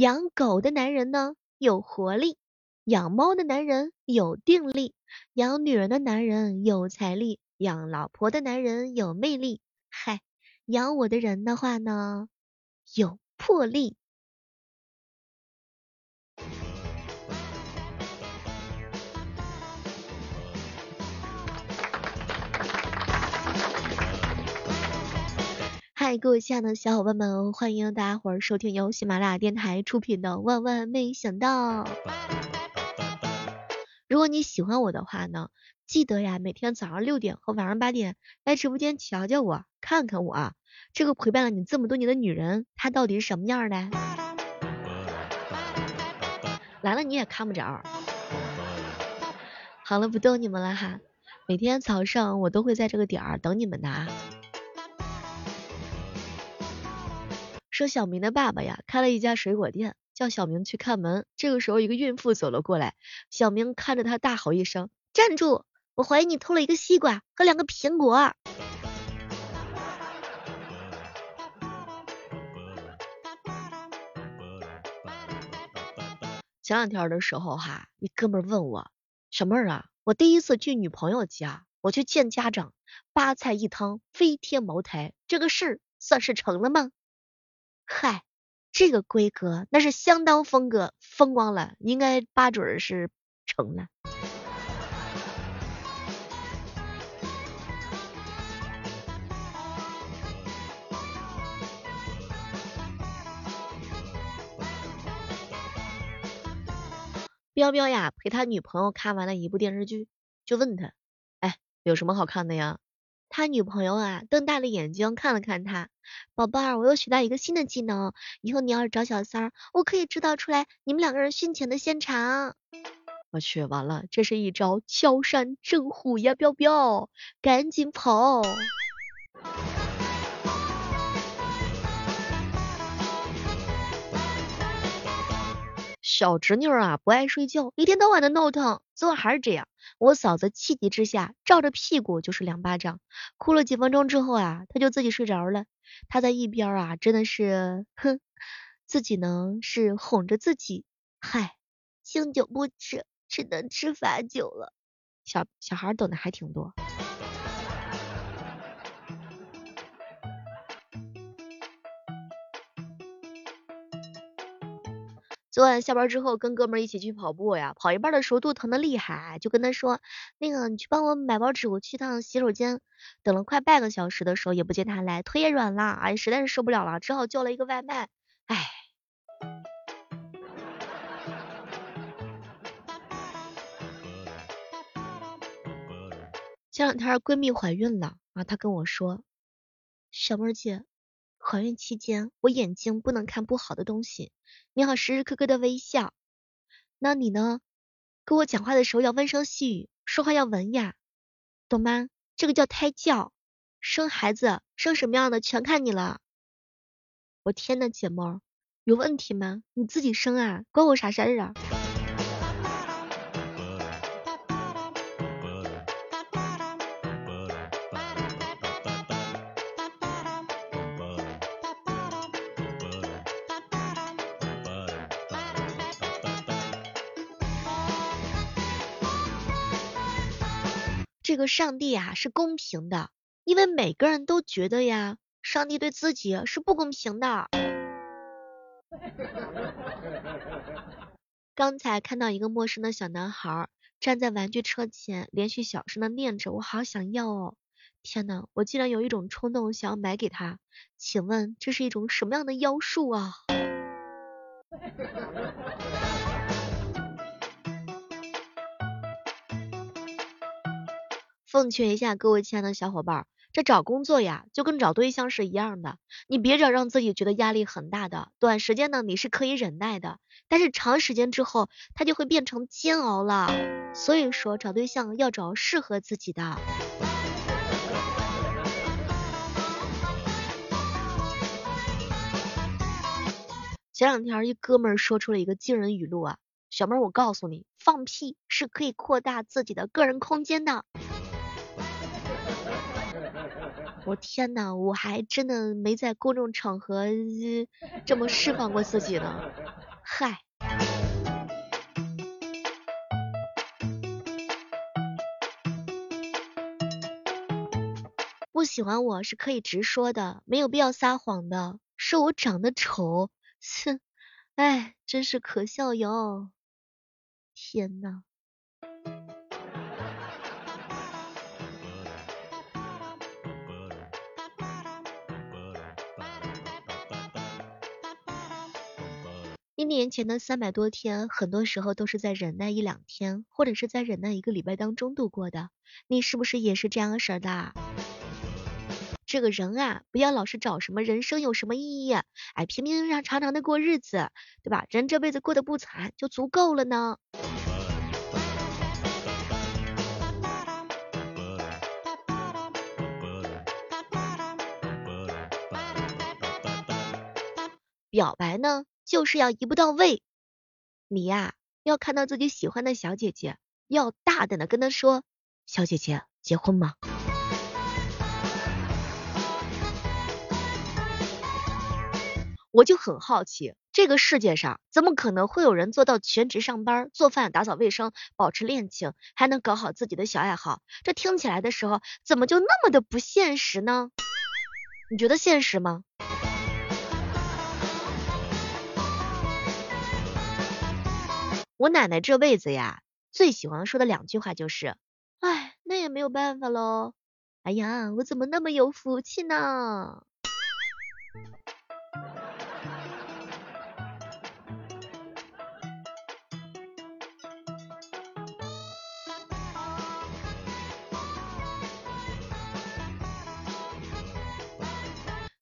养狗的男人呢有活力，养猫的男人有定力，养女人的男人有财力，养老婆的男人有魅力。嗨，养我的人的话呢，有魄力。嗨，各位亲爱的小伙伴们，欢迎大家伙儿收听由喜马拉雅电台出品的《万万没想到》。如果你喜欢我的话呢，记得呀，每天早上六点和晚上八点来直播间瞧瞧我，看看我，这个陪伴了你这么多年的女人，她到底是什么样的？来了你也看不着。好了，不逗你们了哈，每天早上我都会在这个点儿等你们的啊说小明的爸爸呀，开了一家水果店，叫小明去看门。这个时候，一个孕妇走了过来，小明看着他大吼一声：“站住！我怀疑你偷了一个西瓜和两个苹果。”前两天的时候哈，一哥们问我：“小妹儿啊，我第一次去女朋友家，我去见家长，八菜一汤，飞天茅台，这个事算是成了吗？”嗨，这个规格那是相当风格风光了，应该八准是成了。彪彪呀，陪他女朋友看完了一部电视剧，就问他，哎，有什么好看的呀？他女朋友啊，瞪大了眼睛看了看他，宝贝儿，我又学到一个新的技能，以后你要是找小三儿，我可以制造出来你们两个人殉情的现场。我去，完了，这是一招敲山震虎呀，彪彪，赶紧跑！小侄女啊，不爱睡觉，一天到晚的闹腾，昨晚还是这样。我嫂子气急之下，照着屁股就是两巴掌，哭了几分钟之后啊，她就自己睡着了。她在一边啊，真的是，哼，自己呢是哄着自己，嗨，敬酒不吃，只能吃罚酒了。小小孩懂得还挺多。昨晚下班之后跟哥们一起去跑步呀，跑一半的时候肚疼的厉害，就跟他说，那个你去帮我买包纸，我去趟洗手间。等了快半个小时的时候也不见他来，腿也软了，哎，实在是受不了了，只好叫了一个外卖。哎，前两天闺蜜怀孕了啊，她跟我说，小妹姐。怀孕期间，我眼睛不能看不好的东西，你好时时刻刻的微笑。那你呢？跟我讲话的时候要温声细语，说话要文雅，懂吗？这个叫胎教。生孩子生什么样的全看你了。我天呐，姐妹，有问题吗？你自己生啊，关我啥事儿啊？这个上帝啊是公平的，因为每个人都觉得呀，上帝对自己是不公平的。刚才看到一个陌生的小男孩站在玩具车前，连续小声的念着：“我好想要哦！”天呐，我竟然有一种冲动想要买给他。请问这是一种什么样的妖术啊？奉劝一下各位亲爱的小伙伴，这找工作呀，就跟找对象是一样的，你别找让自己觉得压力很大的，短时间呢你是可以忍耐的，但是长时间之后，它就会变成煎熬了。所以说，找对象要找适合自己的。前两天一哥们说出了一个惊人语录啊，小妹儿，我告诉你，放屁是可以扩大自己的个人空间的。我天呐，我还真的没在公众场合这么释放过自己呢。嗨。不喜欢我是可以直说的，没有必要撒谎的。说我长得丑，哼，哎，真是可笑哟！天呐。一年前的三百多天，很多时候都是在忍耐一两天，或者是在忍耐一个礼拜当中度过的。你是不是也是这样式的？这个人啊，不要老是找什么人生有什么意义，哎，平平常常的过日子，对吧？人这辈子过得不惨就足够了呢。表白呢，就是要一步到位。你呀，要看到自己喜欢的小姐姐，要大胆的跟她说，小姐姐，结婚吗？我就很好奇，这个世界上怎么可能会有人做到全职上班、做饭、打扫卫生、保持恋情，还能搞好自己的小爱好？这听起来的时候，怎么就那么的不现实呢？你觉得现实吗？我奶奶这辈子呀，最喜欢说的两句话就是：哎，那也没有办法喽。哎呀，我怎么那么有福气呢？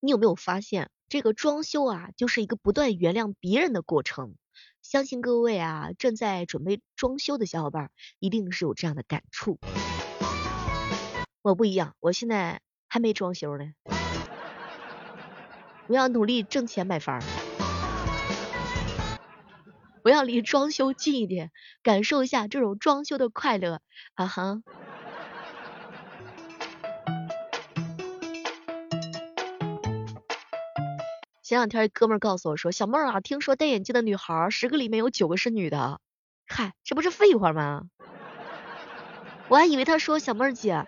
你有没有发现，这个装修啊，就是一个不断原谅别人的过程。相信各位啊，正在准备装修的小伙伴，一定是有这样的感触。我不一样，我现在还没装修呢，我要努力挣钱买房，我要离装修近一点，感受一下这种装修的快乐。啊哈。前两天一哥们告诉我说，小妹儿啊，听说戴眼镜的女孩十个里面有九个是女的。嗨，这不是废话吗？我还以为他说小妹儿姐，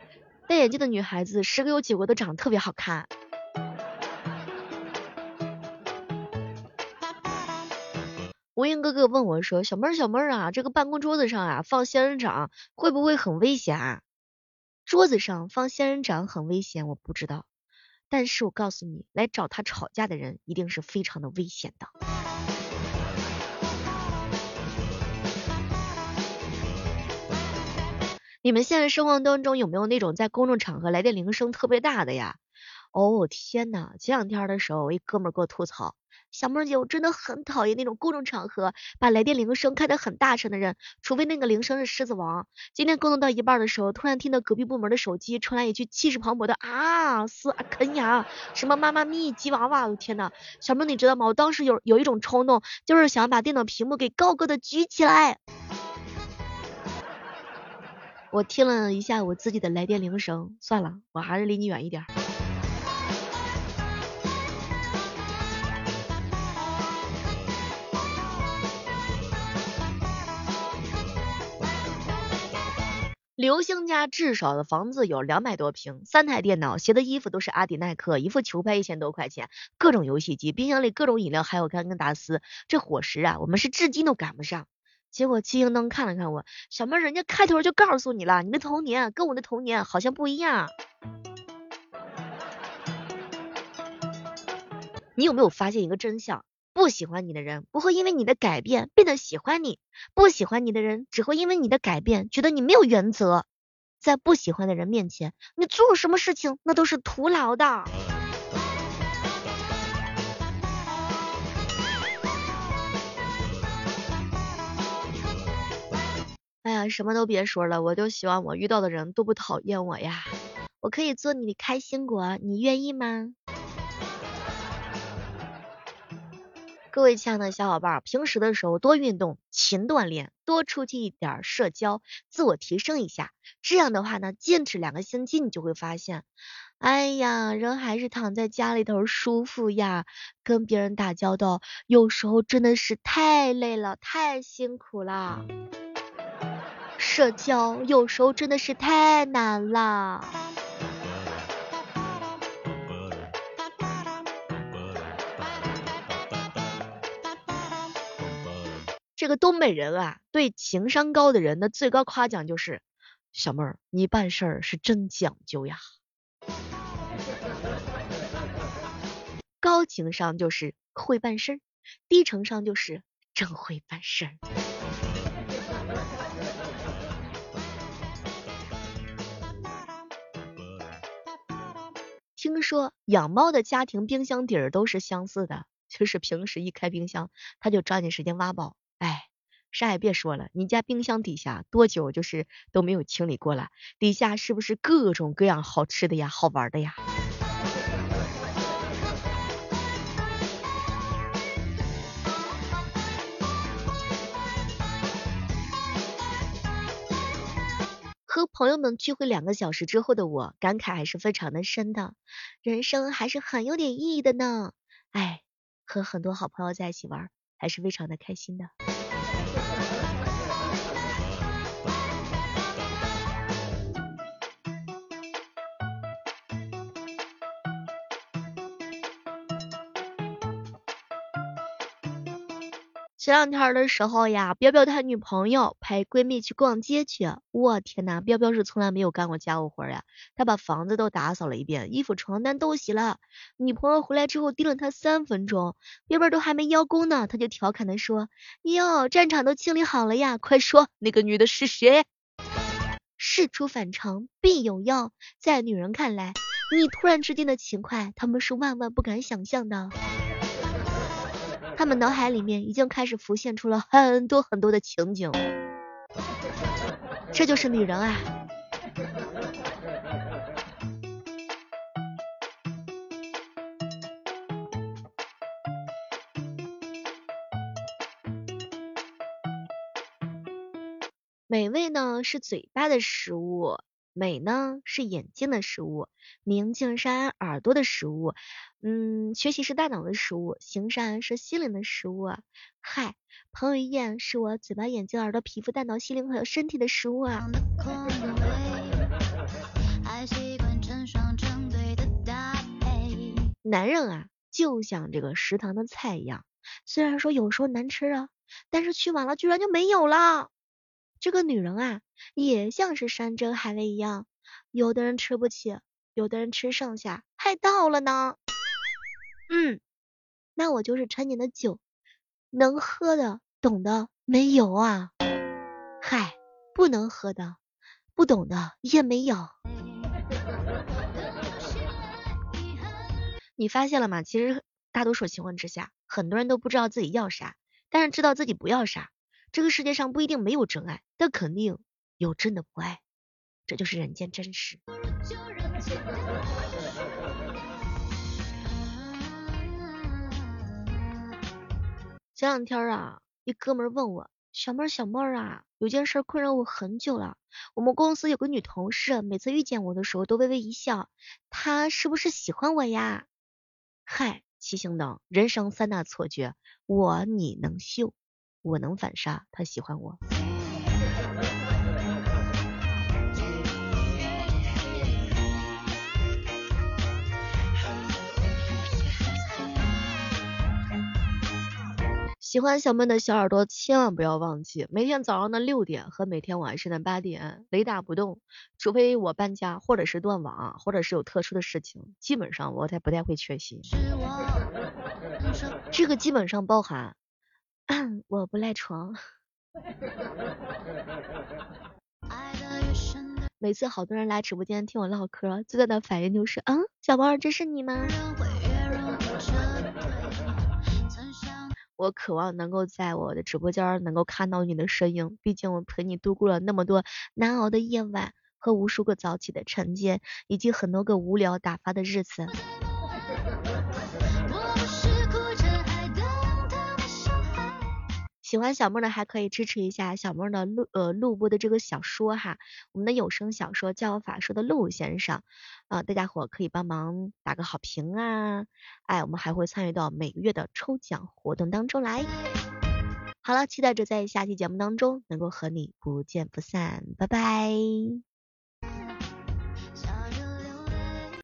戴眼镜的女孩子十个有九个都长得特别好看。吴英哥哥问我说，小妹儿小妹儿啊，这个办公桌子上啊放仙人掌会不会很危险？啊？桌子上放仙人掌很危险，我不知道。但是我告诉你，来找他吵架的人一定是非常的危险的。你们现在生活当中有没有那种在公众场合来电铃声特别大的呀？哦天呐，前两天的时候，我一哥们给我吐槽。小妹姐，我真的很讨厌那种公众场合把来电铃声开得很大声的人，除非那个铃声是狮子王。今天工作到一半的时候，突然听到隔壁部门的手机传来一句气势磅礴的啊斯啊肯雅，什么妈妈咪吉娃娃，我天呐，小妹你知道吗？我当时有有一种冲动，就是想把电脑屏幕给高高的举起来。我听了一下我自己的来电铃声，算了，我还是离你远一点。刘星家至少的房子有两百多平，三台电脑，鞋的衣服都是阿迪耐克，一副球拍一千多块钱，各种游戏机，冰箱里各种饮料，还有甘根达斯。这伙食啊，我们是至今都赶不上。结果七星灯看了看我，小妹，人家开头就告诉你了，你的童年跟我的童年好像不一样。你有没有发现一个真相？不喜欢你的人不会因为你的改变变得喜欢你，不喜欢你的人只会因为你的改变觉得你没有原则。在不喜欢的人面前，你做什么事情那都是徒劳的。哎呀，什么都别说了，我就希望我遇到的人都不讨厌我呀。我可以做你的开心果，你愿意吗？各位亲爱的小伙伴，平时的时候多运动，勤锻炼，多出去一点社交，自我提升一下。这样的话呢，坚持两个星期，你就会发现，哎呀，人还是躺在家里头舒服呀。跟别人打交道，有时候真的是太累了，太辛苦了。社交有时候真的是太难了。这个东北人啊，对情商高的人的最高夸奖就是，小妹儿，你办事儿是真讲究呀。高情商就是会办事儿，低情商就是真会办事儿。听说养猫的家庭冰箱底儿都是相似的，就是平时一开冰箱，它就抓紧时间挖宝。哎，啥也别说了，你家冰箱底下多久就是都没有清理过了？底下是不是各种各样好吃的呀，好玩的呀？和朋友们聚会两个小时之后的我，感慨还是非常的深的，人生还是很有点意义的呢。哎，和很多好朋友在一起玩，还是非常的开心的。前两天的时候呀，彪彪他女朋友陪闺蜜去逛街去，我天呐，彪彪是从来没有干过家务活呀，他把房子都打扫了一遍，衣服床单都洗了。女朋友回来之后盯了他三分钟，彪彪都还没邀功呢，他就调侃的说：“哟，战场都清理好了呀，快说那个女的是谁？”事出反常必有妖，在女人看来，你突然之间的勤快，他们是万万不敢想象的。他们脑海里面已经开始浮现出了很多很多的情景，这就是女人啊！美味呢是嘴巴的食物。美呢是眼睛的食物，明镜山耳朵的食物，嗯，学习是大脑的食物，行善是心灵的食物。嗨，彭于晏是我嘴巴、眼睛、耳朵、皮肤、大脑、心灵还有身体的食物啊。男人啊，就像这个食堂的菜一样，虽然说有时候难吃啊，但是去晚了居然就没有了。这个女人啊，也像是山珍海味一样，有的人吃不起，有的人吃剩下还倒了呢。嗯，那我就是陈年的酒，能喝的懂的没有啊。嗨，不能喝的不懂的也没有。你发现了吗？其实大多数情况之下，很多人都不知道自己要啥，但是知道自己不要啥。这个世界上不一定没有真爱，但肯定有真的不爱，这就是人间真实。前两天啊，一哥们问我，小妹儿小妹儿啊，有件事困扰我很久了。我们公司有个女同事，每次遇见我的时候都微微一笑，她是不是喜欢我呀？嗨，七星灯，人生三大错觉，我你能秀。我能反杀，他喜欢我。喜欢小妹的小耳朵，千万不要忘记，每天早上的六点和每天晚上的八点，雷打不动。除非我搬家，或者是断网，或者是有特殊的事情，基本上我才不太会缺席。这个基本上包含。我不赖床。每次好多人来直播间听我唠嗑，最大的反应就是，嗯，小猫儿，这是你吗？我渴望能够在我的直播间能够看到你的身影，毕竟我陪你度过了那么多难熬的夜晚和无数个早起的晨间，以及很多个无聊打发的日子。喜欢小妹的还可以支持一下小妹的录呃录播的这个小说哈，我们的有声小说叫法说的陆先生啊，大家伙可以帮忙打个好评啊，哎，我们还会参与到每个月的抽奖活动当中来。好了，期待着在下期节目当中能够和你不见不散，拜拜。